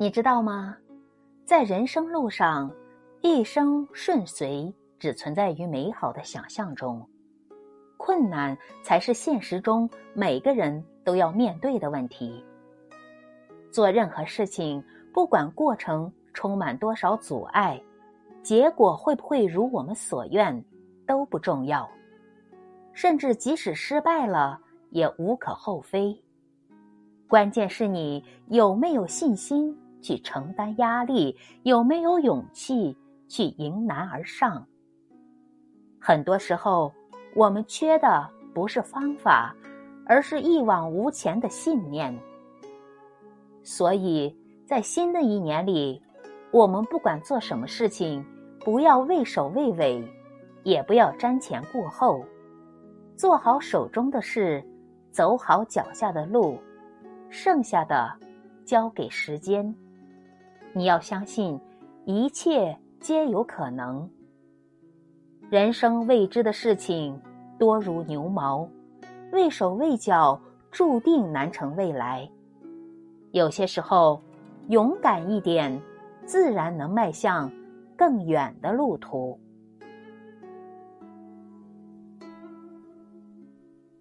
你知道吗？在人生路上，一生顺遂只存在于美好的想象中，困难才是现实中每个人都要面对的问题。做任何事情，不管过程充满多少阻碍，结果会不会如我们所愿，都不重要。甚至即使失败了，也无可厚非。关键是你有没有信心去承担压力，有没有勇气去迎难而上。很多时候，我们缺的不是方法，而是一往无前的信念。所以在新的一年里，我们不管做什么事情，不要畏首畏尾，也不要瞻前顾后，做好手中的事，走好脚下的路。剩下的，交给时间。你要相信，一切皆有可能。人生未知的事情多如牛毛，畏手畏脚，注定难成未来。有些时候，勇敢一点，自然能迈向更远的路途。